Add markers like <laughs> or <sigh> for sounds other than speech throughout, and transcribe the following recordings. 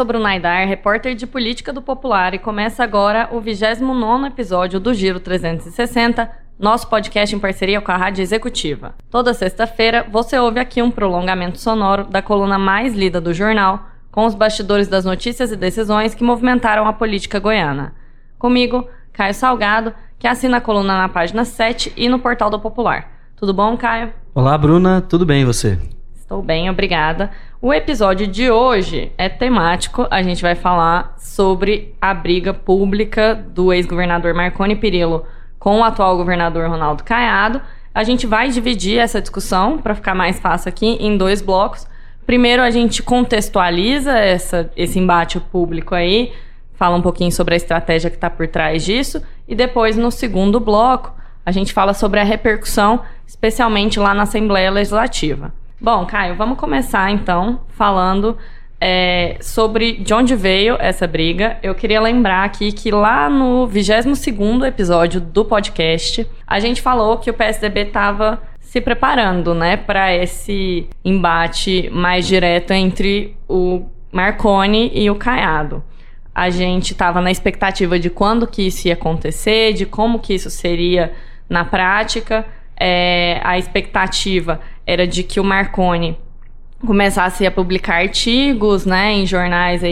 sou Bruna Aidar, repórter de política do Popular, e começa agora o 29 episódio do Giro 360, nosso podcast em parceria com a Rádio Executiva. Toda sexta-feira você ouve aqui um prolongamento sonoro da coluna mais lida do jornal, com os bastidores das notícias e decisões que movimentaram a política goiana. Comigo, Caio Salgado, que assina a coluna na página 7 e no portal do Popular. Tudo bom, Caio? Olá, Bruna, tudo bem e você? Estou bem, obrigada. O episódio de hoje é temático. A gente vai falar sobre a briga pública do ex-governador Marconi Perillo com o atual governador Ronaldo Caiado. A gente vai dividir essa discussão para ficar mais fácil aqui em dois blocos. Primeiro, a gente contextualiza essa, esse embate público aí, fala um pouquinho sobre a estratégia que está por trás disso, e depois, no segundo bloco, a gente fala sobre a repercussão, especialmente lá na Assembleia Legislativa. Bom, Caio, vamos começar então falando é, sobre de onde veio essa briga. Eu queria lembrar aqui que lá no 22 episódio do podcast, a gente falou que o PSDB estava se preparando, né, para esse embate mais direto entre o Marconi e o Caiado. A gente estava na expectativa de quando que isso ia acontecer, de como que isso seria na prática. É, a expectativa era de que o Marconi começasse a publicar artigos, né, em jornais,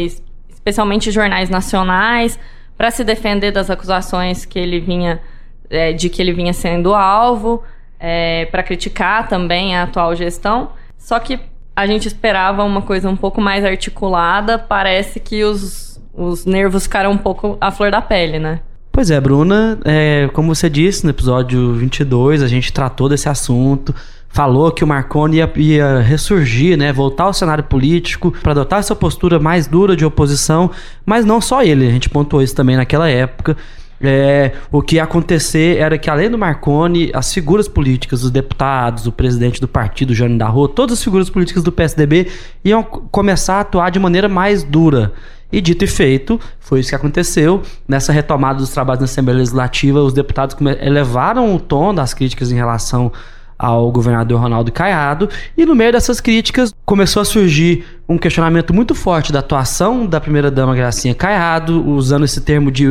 especialmente jornais nacionais, para se defender das acusações que ele vinha é, de que ele vinha sendo alvo, é, para criticar também a atual gestão. Só que a gente esperava uma coisa um pouco mais articulada. Parece que os, os nervos ficaram um pouco à flor da pele, né? Pois é, Bruna, é, como você disse no episódio 22, a gente tratou desse assunto, falou que o Marconi ia, ia ressurgir, né, voltar ao cenário político para adotar essa postura mais dura de oposição, mas não só ele, a gente pontuou isso também naquela época. É, o que ia acontecer era que, além do Marconi, as figuras políticas, os deputados, o presidente do partido, Jânio da Rua, todas as figuras políticas do PSDB iam começar a atuar de maneira mais dura. E dito e feito, foi isso que aconteceu. Nessa retomada dos trabalhos na Assembleia Legislativa, os deputados elevaram o tom das críticas em relação ao governador Ronaldo Caiado, e no meio dessas críticas começou a surgir um questionamento muito forte da atuação da primeira-dama Gracinha Caiado, usando esse termo de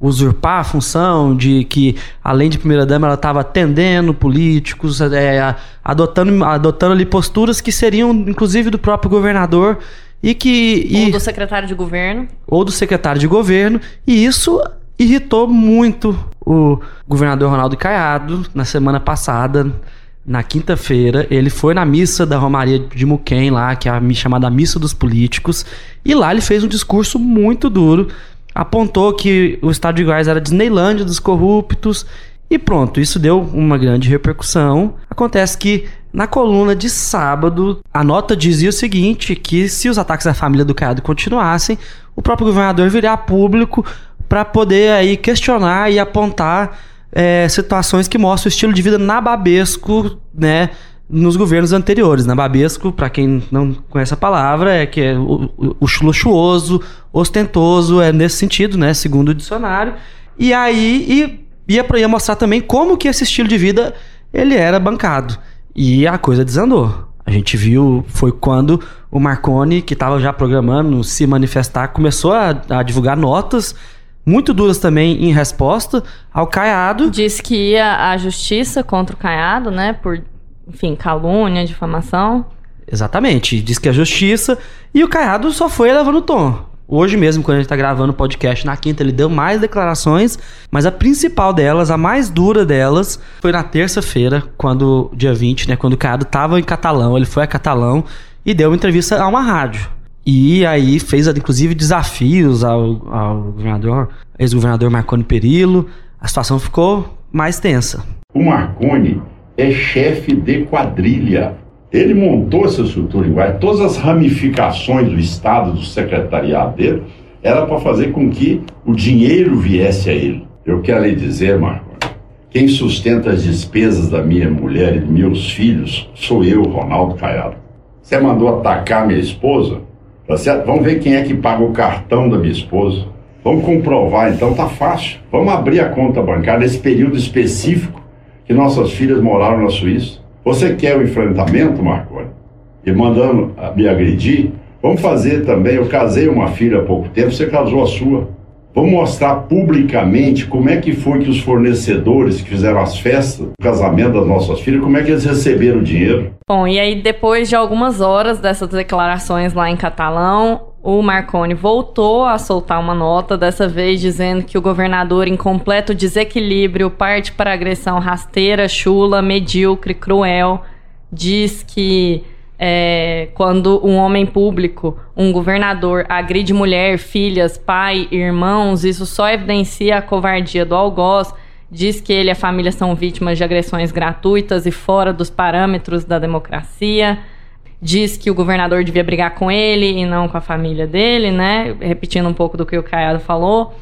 usurpar a função, de que além de primeira-dama ela estava atendendo políticos, é, adotando, adotando ali posturas que seriam inclusive do próprio governador e que. Ou do secretário de governo. Ou do secretário de governo. E isso irritou muito o governador Ronaldo Caiado na semana passada. Na quinta-feira, ele foi na missa da Romaria de Muquem, lá, que é a chamada Missa dos Políticos, e lá ele fez um discurso muito duro, apontou que o Estado de Goiás era a Disneylândia dos corruptos, e pronto, isso deu uma grande repercussão. Acontece que na coluna de sábado, a nota dizia o seguinte: que se os ataques à família do Caiado continuassem, o próprio governador viria a público para poder aí questionar e apontar é, situações que mostram o estilo de vida nababesco, né? Nos governos anteriores. Nababesco, para quem não conhece a palavra, é que é o, o luxuoso, ostentoso, é nesse sentido, né? Segundo o dicionário. E aí e ia, ia mostrar também como que esse estilo de vida ele era bancado. E a coisa desandou. A gente viu, foi quando o Marconi, que estava já programando se manifestar, começou a, a, divulgar notas muito duras também em resposta ao Caiado. Disse que ia à justiça contra o Caiado, né? Por, enfim, calúnia, difamação. Exatamente. Diz que a justiça. E o Caiado só foi levando o tom. Hoje mesmo, quando a gente está gravando o podcast na quinta, ele deu mais declarações, mas a principal delas, a mais dura delas, foi na terça-feira, quando, dia 20, né, quando o Caiado estava em Catalão, ele foi a Catalão e deu uma entrevista a uma rádio. E aí fez, inclusive, desafios ao, ao governador, ex-governador Marconi Perillo. A situação ficou mais tensa. O Marconi é chefe de quadrilha ele montou essa estrutura em todas as ramificações do Estado, do secretariado dele, era para fazer com que o dinheiro viesse a ele. Eu quero lhe dizer, Marco, quem sustenta as despesas da minha mulher e dos meus filhos sou eu, Ronaldo Caiado. Você mandou atacar minha esposa? Tá certo? Vamos ver quem é que paga o cartão da minha esposa. Vamos comprovar, então tá fácil. Vamos abrir a conta bancária nesse período específico que nossas filhas moraram na Suíça. Você quer o enfrentamento, Marconi? E mandando me agredir? Vamos fazer também, eu casei uma filha há pouco tempo, você casou a sua. Vamos mostrar publicamente como é que foi que os fornecedores que fizeram as festas, o casamento das nossas filhas, como é que eles receberam o dinheiro. Bom, e aí depois de algumas horas dessas declarações lá em catalão, o Marconi voltou a soltar uma nota, dessa vez dizendo que o governador, em completo desequilíbrio, parte para agressão rasteira, chula, medíocre, cruel, diz que é, quando um homem público, um governador, agride mulher, filhas, pai, irmãos, isso só evidencia a covardia do algoz. Diz que ele e a família são vítimas de agressões gratuitas e fora dos parâmetros da democracia. Diz que o governador devia brigar com ele e não com a família dele, né? Repetindo um pouco do que o Caiado falou.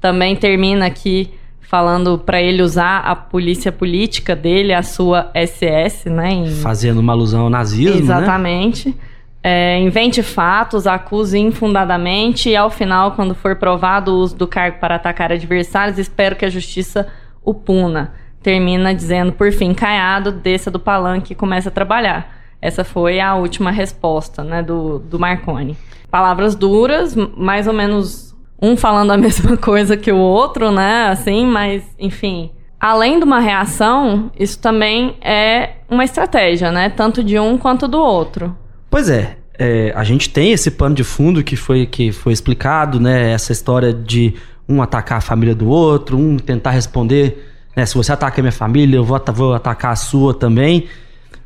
Também termina aqui falando para ele usar a polícia política dele, a sua SS, né? Em... Fazendo uma alusão ao nazismo, né? Exatamente. Né? É, invente fatos, acuse infundadamente e, ao final, quando for provado o uso do cargo para atacar adversários, espero que a justiça o puna. Termina dizendo, por fim, Caiado, desça do palanque e comece a trabalhar. Essa foi a última resposta né, do, do Marconi. Palavras duras, mais ou menos um falando a <laughs> mesma coisa que o outro, né? Assim, mas, enfim. Além de uma reação, isso também é uma estratégia, né? Tanto de um quanto do outro. Pois é. é a gente tem esse pano de fundo que foi, que foi explicado, né? Essa história de um atacar a família do outro, um tentar responder, né? Se você ataca a minha família, eu vou, vou atacar a sua também.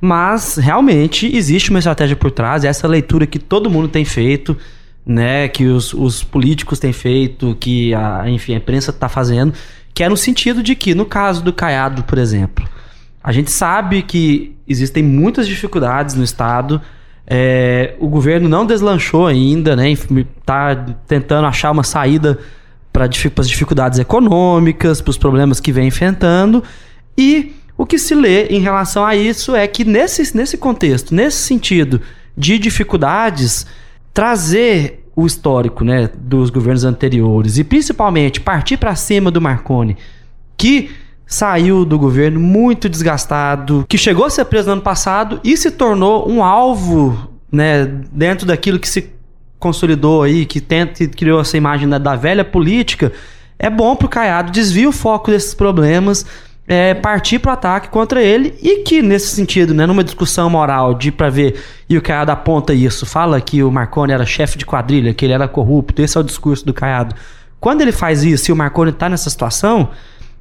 Mas realmente existe uma estratégia por trás, essa leitura que todo mundo tem feito né, que os, os políticos têm feito, que a, enfim, a imprensa está fazendo, que é no sentido de que, no caso do Caiado, por exemplo, a gente sabe que existem muitas dificuldades no Estado, é, o governo não deslanchou ainda, né, está tentando achar uma saída para as dificuldades econômicas, para os problemas que vem enfrentando, e o que se lê em relação a isso é que nesse, nesse contexto, nesse sentido de dificuldades, trazer o histórico né, dos governos anteriores e principalmente partir para cima do Marconi, que saiu do governo muito desgastado, que chegou a ser preso no ano passado e se tornou um alvo né, dentro daquilo que se consolidou aí, que tenta, criou essa imagem da, da velha política, é bom para o Caiado desvia o foco desses problemas é, partir para o ataque contra ele e que nesse sentido, né, numa discussão moral de para ver e o Caiado aponta isso, fala que o Marconi era chefe de quadrilha, que ele era corrupto, esse é o discurso do Caiado. Quando ele faz isso e o Marconi está nessa situação,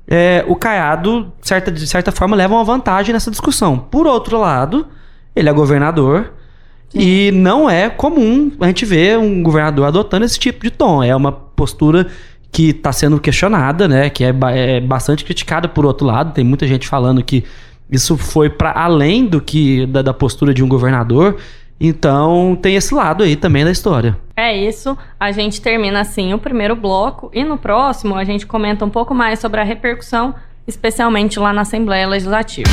é, o Caiado, certa, de certa forma, leva uma vantagem nessa discussão. Por outro lado, ele é governador Sim. e não é comum a gente ver um governador adotando esse tipo de tom. É uma postura que está sendo questionada, né? Que é, é, bastante criticada por outro lado. Tem muita gente falando que isso foi para além do que da, da, postura de um governador. Então tem esse lado aí também da história. É isso. A gente termina assim o primeiro bloco e no próximo a gente comenta um pouco mais sobre a repercussão, especialmente lá na Assembleia Legislativa.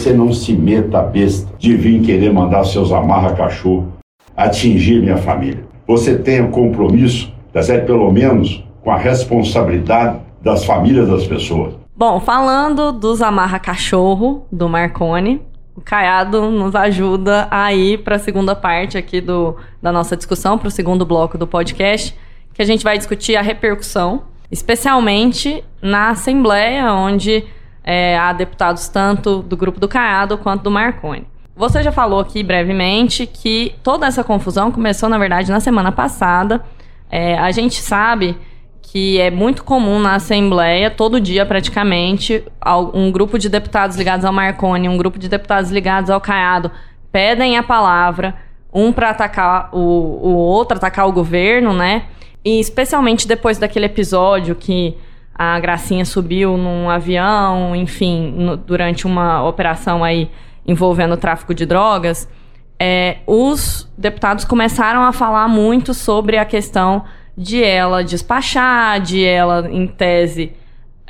Você não se meta besta de vir querer mandar seus amarra-cachorro atingir minha família. Você tenha compromisso, tá certo? pelo menos com a responsabilidade das famílias das pessoas. Bom, falando dos amarra-cachorro do Marconi, o Caiado nos ajuda a ir para a segunda parte aqui do, da nossa discussão, para o segundo bloco do podcast, que a gente vai discutir a repercussão, especialmente na Assembleia, onde é, a deputados tanto do grupo do Caiado quanto do Marconi. Você já falou aqui brevemente que toda essa confusão começou, na verdade, na semana passada. É, a gente sabe que é muito comum na Assembleia, todo dia praticamente, um grupo de deputados ligados ao Marconi, um grupo de deputados ligados ao Caiado, pedem a palavra, um para atacar o, o outro, atacar o governo, né? E especialmente depois daquele episódio que a Gracinha subiu num avião, enfim, no, durante uma operação aí envolvendo o tráfico de drogas, é, os deputados começaram a falar muito sobre a questão de ela despachar, de ela, em tese,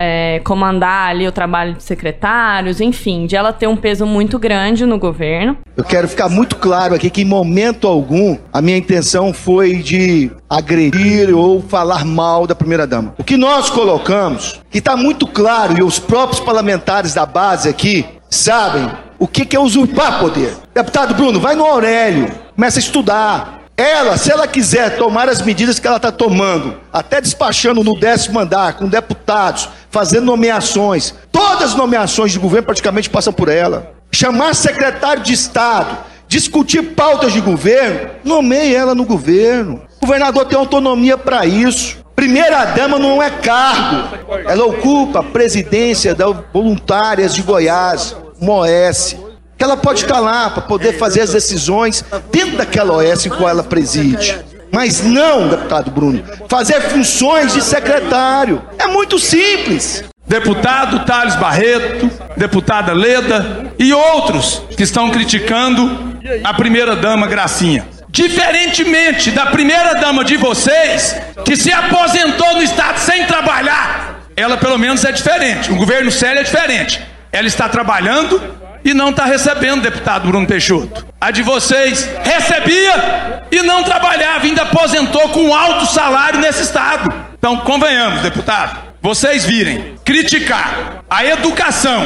é, comandar ali o trabalho de secretários, enfim, de ela ter um peso muito grande no governo. Eu quero ficar muito claro aqui que em momento algum a minha intenção foi de agredir ou falar mal da primeira dama. O que nós colocamos, que está muito claro e os próprios parlamentares da base aqui sabem o que, que é usurpar poder. Deputado Bruno, vai no Aurélio, começa a estudar, ela, se ela quiser tomar as medidas que ela está tomando, até despachando no décimo andar com deputados, fazendo nomeações, todas as nomeações de governo praticamente passam por ela. Chamar secretário de Estado, discutir pautas de governo, nomeie ela no governo. O governador tem autonomia para isso. Primeira dama não é cargo, ela ocupa a presidência da Voluntárias de Goiás, MOS que ela pode estar lá para poder fazer as decisões dentro daquela OS em qual ela preside. Mas não, deputado Bruno, fazer funções de secretário. É muito simples. Deputado Thales Barreto, deputada Leda e outros que estão criticando a primeira-dama Gracinha. Diferentemente da primeira-dama de vocês, que se aposentou no Estado sem trabalhar, ela pelo menos é diferente. O governo sério é diferente. Ela está trabalhando e não está recebendo, deputado Bruno Peixoto. A de vocês recebia e não trabalhava, ainda aposentou com alto salário nesse estado. Então, convenhamos, deputado, vocês virem criticar a educação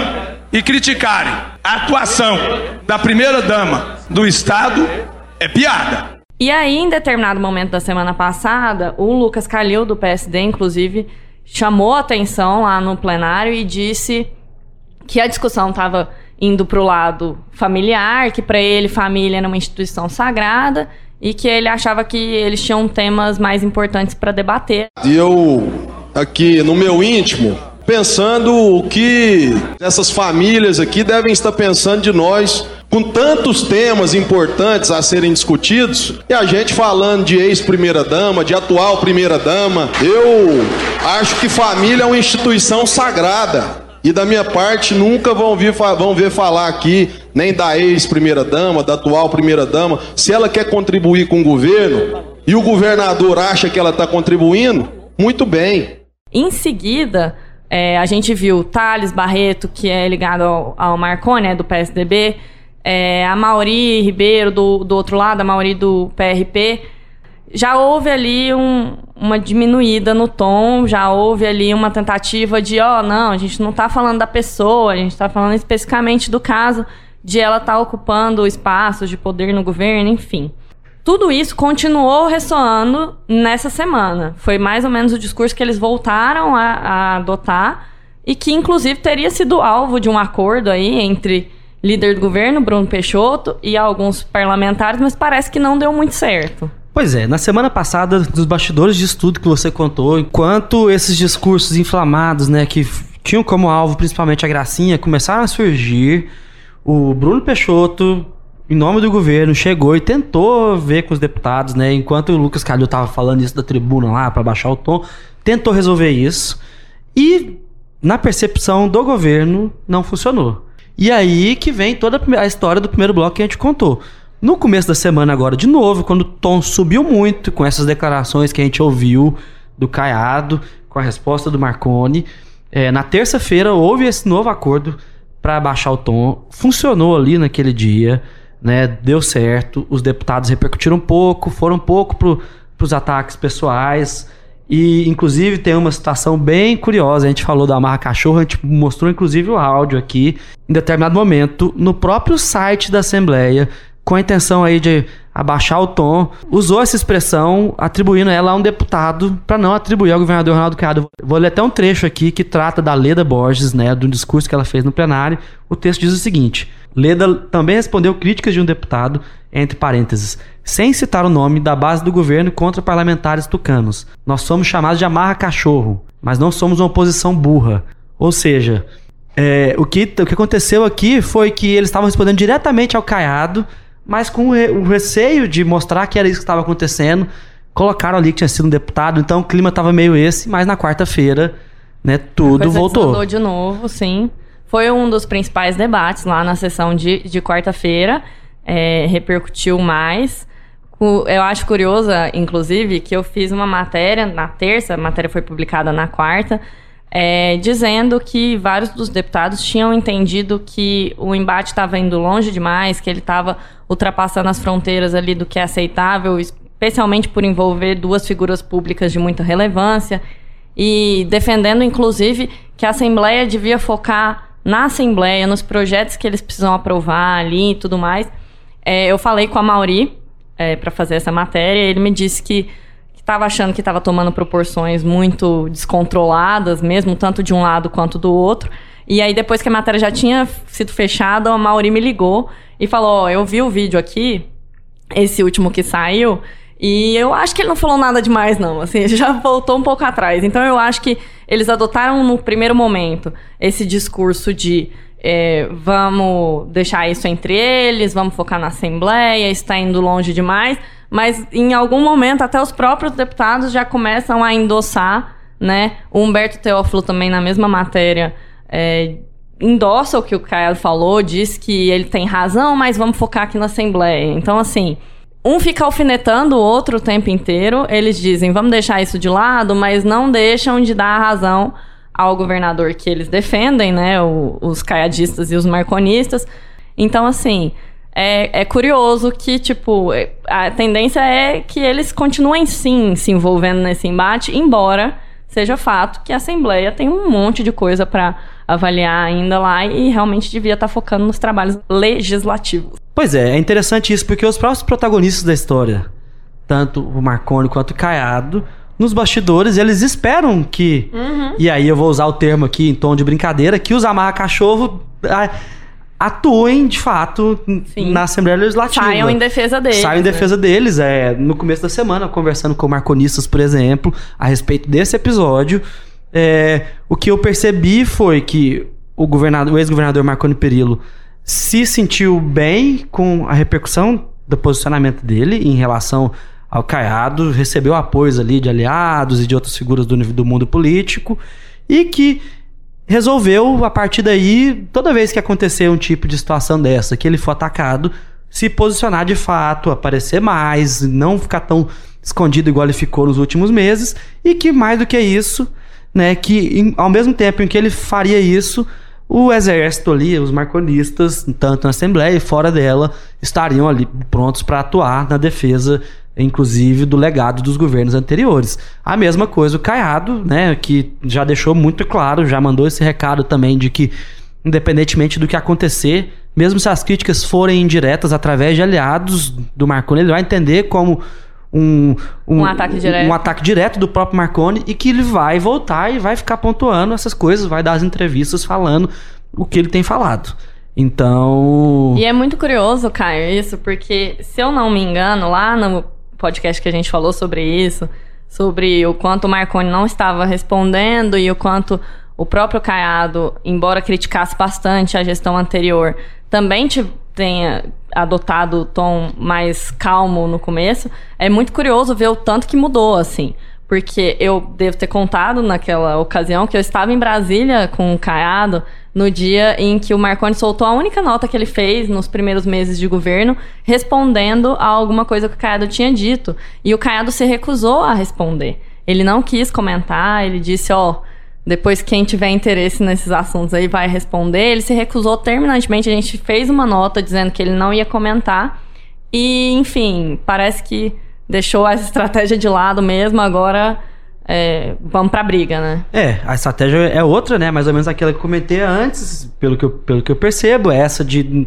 e criticarem a atuação da primeira-dama do estado é piada. E aí, em determinado momento da semana passada, o Lucas Calil, do PSD, inclusive, chamou atenção lá no plenário e disse que a discussão estava indo para o lado familiar, que para ele família era uma instituição sagrada e que ele achava que eles tinham temas mais importantes para debater. E eu aqui no meu íntimo pensando o que essas famílias aqui devem estar pensando de nós com tantos temas importantes a serem discutidos, e a gente falando de ex-primeira-dama, de atual primeira-dama, eu acho que família é uma instituição sagrada. E da minha parte, nunca vão, vão ver falar aqui, nem da ex-primeira-dama, da atual primeira-dama. Se ela quer contribuir com o governo e o governador acha que ela está contribuindo, muito bem. Em seguida, é, a gente viu Thales Barreto, que é ligado ao, ao Marconi, é, do PSDB, é, a Mauri Ribeiro, do, do outro lado, a Mauri do PRP já houve ali um, uma diminuída no tom, já houve ali uma tentativa de, ó, oh, não, a gente não está falando da pessoa, a gente está falando especificamente do caso de ela estar tá ocupando espaços de poder no governo, enfim. Tudo isso continuou ressoando nessa semana. Foi mais ou menos o discurso que eles voltaram a, a adotar e que, inclusive, teria sido alvo de um acordo aí entre líder do governo, Bruno Peixoto, e alguns parlamentares, mas parece que não deu muito certo. Pois é, na semana passada, dos bastidores de estudo que você contou, enquanto esses discursos inflamados, né, que tinham como alvo principalmente a gracinha, começaram a surgir, o Bruno Peixoto, em nome do governo, chegou e tentou ver com os deputados, né, enquanto o Lucas Calil estava falando isso da tribuna lá para baixar o tom, tentou resolver isso e na percepção do governo não funcionou. E aí que vem toda a história do primeiro bloco que a gente contou. No começo da semana agora, de novo, quando o tom subiu muito com essas declarações que a gente ouviu do Caiado, com a resposta do Marconi, é, na terça-feira houve esse novo acordo para baixar o tom. Funcionou ali naquele dia, né? Deu certo. Os deputados repercutiram um pouco, foram um pouco para os ataques pessoais. E, inclusive, tem uma situação bem curiosa. A gente falou da Amarra Cachorro, a gente mostrou, inclusive, o áudio aqui. Em determinado momento, no próprio site da Assembleia, com a intenção aí de abaixar o tom, usou essa expressão atribuindo ela a um deputado para não atribuir ao governador Ronaldo Caiado. Vou ler até um trecho aqui que trata da Leda Borges, né, do discurso que ela fez no plenário. O texto diz o seguinte: Leda também respondeu críticas de um deputado, entre parênteses, sem citar o nome da base do governo contra parlamentares tucanos. Nós somos chamados de amarra cachorro, mas não somos uma oposição burra. Ou seja, é, o, que, o que aconteceu aqui foi que eles estavam respondendo diretamente ao Caiado mas com o receio de mostrar que era isso que estava acontecendo, colocaram ali que tinha sido um deputado, então o clima estava meio esse, mas na quarta-feira, né, tudo voltou. de novo, sim. Foi um dos principais debates lá na sessão de, de quarta-feira, é, repercutiu mais. Eu acho curiosa, inclusive, que eu fiz uma matéria na terça, a matéria foi publicada na quarta, é, dizendo que vários dos deputados tinham entendido que o embate estava indo longe demais, que ele estava ultrapassando as fronteiras ali do que é aceitável, especialmente por envolver duas figuras públicas de muita relevância, e defendendo, inclusive, que a Assembleia devia focar na Assembleia, nos projetos que eles precisam aprovar ali e tudo mais. É, eu falei com a Mauri é, para fazer essa matéria, ele me disse que estava achando que estava tomando proporções muito descontroladas, mesmo tanto de um lado quanto do outro. E aí, depois que a matéria já tinha sido fechada, a Mauri me ligou e falou: oh, Eu vi o vídeo aqui, esse último que saiu, e eu acho que ele não falou nada demais, não. Assim, ele já voltou um pouco atrás. Então, eu acho que eles adotaram no primeiro momento esse discurso de. É, vamos deixar isso entre eles, vamos focar na Assembleia, está indo longe demais mas em algum momento até os próprios deputados já começam a endossar, né? O Humberto Teófilo também na mesma matéria é, endossa o que o Caiado falou, diz que ele tem razão, mas vamos focar aqui na Assembleia. Então, assim, um fica alfinetando o outro o tempo inteiro, eles dizem, vamos deixar isso de lado, mas não deixam de dar razão ao governador que eles defendem, né? O, os caiadistas e os marconistas. Então, assim, é, é curioso que, tipo, a tendência é que eles continuem sim se envolvendo nesse embate, embora seja fato que a Assembleia tem um monte de coisa para avaliar ainda lá e realmente devia estar tá focando nos trabalhos legislativos. Pois é, é interessante isso porque os próprios protagonistas da história, tanto o Marconi quanto o Caiado, nos bastidores, eles esperam que. Uhum. E aí eu vou usar o termo aqui em tom de brincadeira, que os amarra-cachorro atuem de fato Sim. na Assembleia Legislativa. Saiam em defesa deles. Saiam em né? defesa deles. É, no começo da semana, conversando com marconistas, por exemplo, a respeito desse episódio, é, o que eu percebi foi que o, governador, o ex-governador Marconi Perillo se sentiu bem com a repercussão do posicionamento dele em relação ao Caiado, recebeu apoios ali de aliados e de outras figuras do, do mundo político, e que resolveu, a partir daí, toda vez que acontecer um tipo de situação dessa, que ele for atacado, se posicionar de fato, aparecer mais, não ficar tão escondido igual ele ficou nos últimos meses, e que mais do que isso, né, que em, ao mesmo tempo em que ele faria isso, o exército ali, os marconistas, tanto na Assembleia e fora dela, estariam ali prontos para atuar na defesa inclusive do legado dos governos anteriores. A mesma coisa o Caiado, né, que já deixou muito claro, já mandou esse recado também de que independentemente do que acontecer, mesmo se as críticas forem indiretas através de aliados do Marconi, ele vai entender como um, um, um, ataque direto. um ataque direto do próprio Marconi e que ele vai voltar e vai ficar pontuando essas coisas, vai dar as entrevistas falando o que ele tem falado. Então. E é muito curioso, Caio, isso, porque se eu não me engano, lá no podcast que a gente falou sobre isso, sobre o quanto o Marconi não estava respondendo e o quanto o próprio Caiado, embora criticasse bastante a gestão anterior, também tenha adotado o tom mais calmo no começo. É muito curioso ver o tanto que mudou, assim. Porque eu devo ter contado naquela ocasião que eu estava em Brasília com o Caiado no dia em que o Marconi soltou a única nota que ele fez nos primeiros meses de governo, respondendo a alguma coisa que o Caiado tinha dito. E o Caiado se recusou a responder. Ele não quis comentar, ele disse, ó, oh, depois quem tiver interesse nesses assuntos aí vai responder. Ele se recusou terminantemente, a gente fez uma nota dizendo que ele não ia comentar. E, enfim, parece que deixou essa <laughs> estratégia de lado mesmo, agora é, vamos pra briga, né? É, a estratégia é outra, né? Mais ou menos aquela que eu comentei antes, pelo que eu, pelo que eu percebo, é essa de,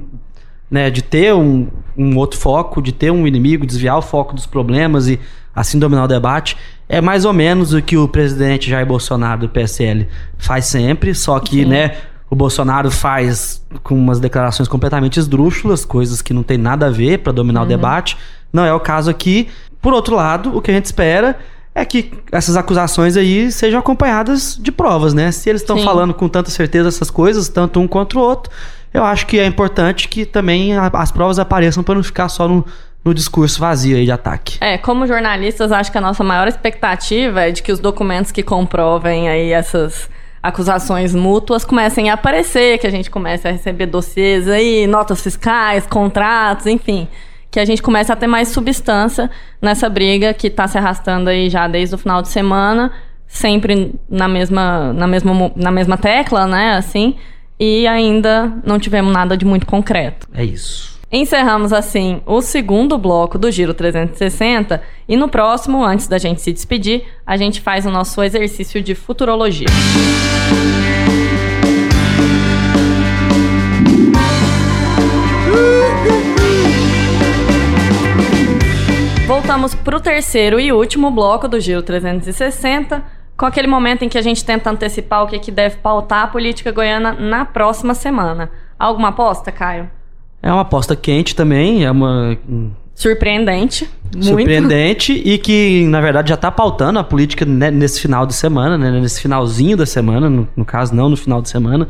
né, de ter um, um outro foco, de ter um inimigo, desviar o foco dos problemas e assim dominar o debate. É mais ou menos o que o presidente Jair Bolsonaro do PSL faz sempre, só que, Sim. né, o Bolsonaro faz com umas declarações completamente esdrúxulas, coisas que não tem nada a ver para dominar uhum. o debate. Não é o caso aqui. Por outro lado, o que a gente espera é que essas acusações aí sejam acompanhadas de provas, né? Se eles estão falando com tanta certeza essas coisas, tanto um contra o outro, eu acho que é importante que também as provas apareçam para não ficar só no, no discurso vazio aí de ataque. É, como jornalistas, acho que a nossa maior expectativa é de que os documentos que comprovem aí essas acusações mútuas comecem a aparecer, que a gente comece a receber dossiês aí, notas fiscais, contratos, enfim que a gente começa a ter mais substância nessa briga que está se arrastando aí já desde o final de semana, sempre na mesma, na mesma, na mesma tecla, né? Assim, e ainda não tivemos nada de muito concreto. É isso. Encerramos assim o segundo bloco do Giro 360 e no próximo, antes da gente se despedir, a gente faz o nosso exercício de futurologia. Voltamos para o terceiro e último bloco do Giro 360, com aquele momento em que a gente tenta antecipar o que, que deve pautar a política goiana na próxima semana. Alguma aposta, Caio? É uma aposta quente também, é uma Surpreendente. Muito. surpreendente e que, na verdade, já está pautando a política né, nesse final de semana, né, nesse finalzinho da semana, no, no caso, não no final de semana,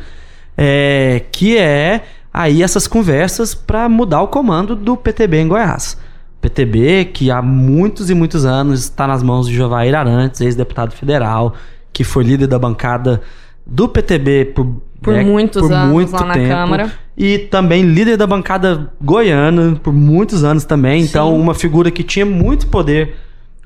é, que é aí essas conversas para mudar o comando do PTB em Goiás. PTB, que há muitos e muitos anos está nas mãos de Jovair Arantes, ex-deputado federal, que foi líder da bancada do PTB por, Por né, muitos por anos muito lá na tempo, Câmara. E também líder da bancada goiana por muitos anos também. Então, uma figura que tinha muito poder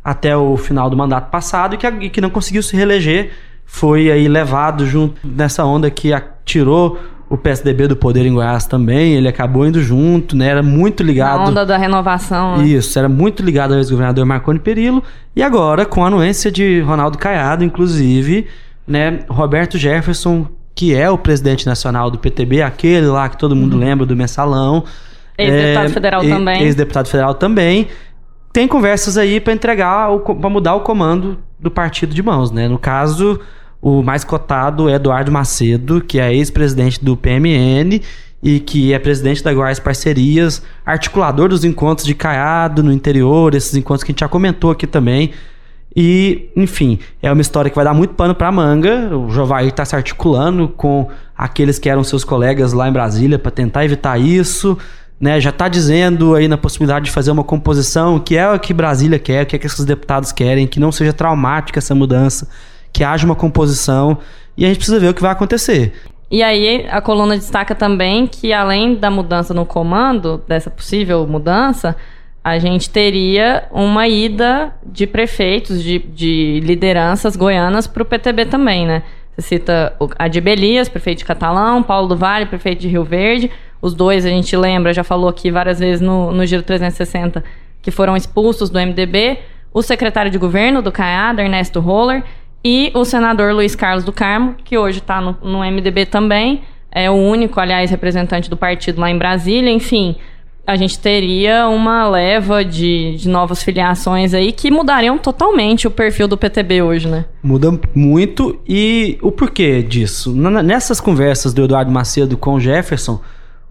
até o final do mandato passado e que, e que não conseguiu se reeleger. Foi aí levado junto nessa onda que a- tirou o PSDB do poder em Goiás também. Ele acabou indo junto, né? Era muito A ligado. onda da renovação. né? Isso, era muito ligado ao ex-governador Marconi Perillo. E agora, com a anuência de Ronaldo Caiado, inclusive, né, Roberto Jefferson, que é o presidente nacional do PTB, aquele lá que todo mundo lembra do mensalão. Uhum. Ex-deputado É, federal também. Ex-deputado federal também. Tem conversas aí para entregar, para mudar o comando do partido de mãos, né? No caso, o mais cotado é Eduardo Macedo, que é ex-presidente do PMN e que é presidente da Goiás Parcerias, articulador dos encontros de Caiado no interior, esses encontros que a gente já comentou aqui também. E, enfim, é uma história que vai dar muito pano pra manga. O Jovair tá se articulando com aqueles que eram seus colegas lá em Brasília para tentar evitar isso. Né, já tá dizendo aí na possibilidade de fazer uma composição que é o que Brasília quer, o que é que esses deputados querem, que não seja traumática essa mudança, que haja uma composição e a gente precisa ver o que vai acontecer. E aí a coluna destaca também que além da mudança no comando, dessa possível mudança, a gente teria uma ida de prefeitos, de, de lideranças goianas para o PTB também, né? Você cita o Adi Elias, prefeito de Catalão, Paulo do Vale, prefeito de Rio Verde. Os dois, a gente lembra, já falou aqui várias vezes no, no Giro 360, que foram expulsos do MDB. O secretário de governo do Caiado, Ernesto Roller, e o senador Luiz Carlos do Carmo, que hoje está no, no MDB também, é o único, aliás, representante do partido lá em Brasília. Enfim, a gente teria uma leva de, de novas filiações aí que mudariam totalmente o perfil do PTB hoje, né? Muda muito e o porquê disso? Nessas conversas do Eduardo Macedo com o Jefferson,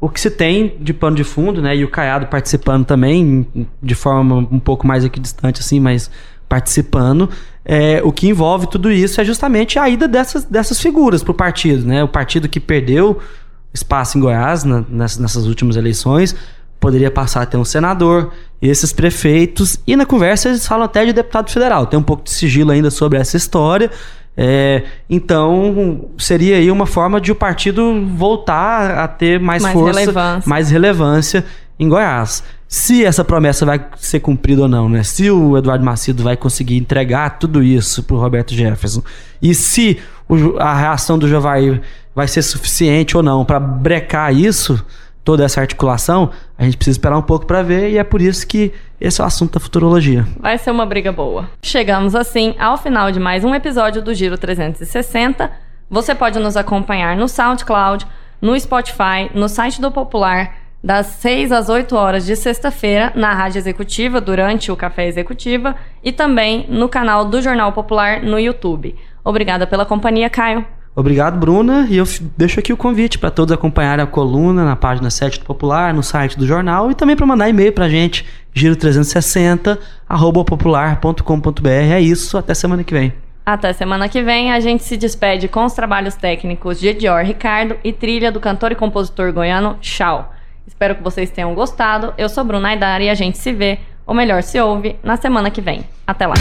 o que se tem de pano de fundo, né? E o Caiado participando também, de forma um pouco mais aqui distante, assim, mas participando. É, o que envolve tudo isso é justamente a ida dessas, dessas figuras pro partido, né? O partido que perdeu espaço em Goiás na- nessas, nessas últimas eleições poderia passar a ter um senador, esses prefeitos, e na conversa eles falam até de deputado federal. Tem um pouco de sigilo ainda sobre essa história. É, então, seria aí uma forma de o partido voltar a ter mais, Mais força, relevância. mais relevância em Goiás. Se essa promessa vai ser cumprida ou não, né? Se o Eduardo Macedo vai conseguir entregar tudo isso pro Roberto Jefferson e se o a reação do Jovair vai ser suficiente ou não para brecar isso, toda essa articulação, a gente precisa esperar um pouco para ver e é por isso que esse é o assunto da futurologia. Vai ser uma briga boa. Chegamos assim ao final de mais um episódio do Giro 360. Você pode nos acompanhar no SoundCloud, no Spotify, no site do Popular, das 6 às 8 horas de sexta-feira, na Rádio Executiva, durante o Café Executiva, e também no canal do Jornal Popular no YouTube. Obrigada pela companhia, Caio. Obrigado, Bruna. E eu deixo aqui o convite para todos acompanharem a coluna na página 7 do Popular, no site do jornal e também para mandar e-mail para a gente, giro360 arroba popular.com.br. É isso, até semana que vem. Até semana que vem, a gente se despede com os trabalhos técnicos de Edior Ricardo e trilha do cantor e compositor goiano Chau. Espero que vocês tenham gostado. Eu sou Bruna Aidara e a gente se vê, ou melhor, se ouve, na semana que vem. Até lá.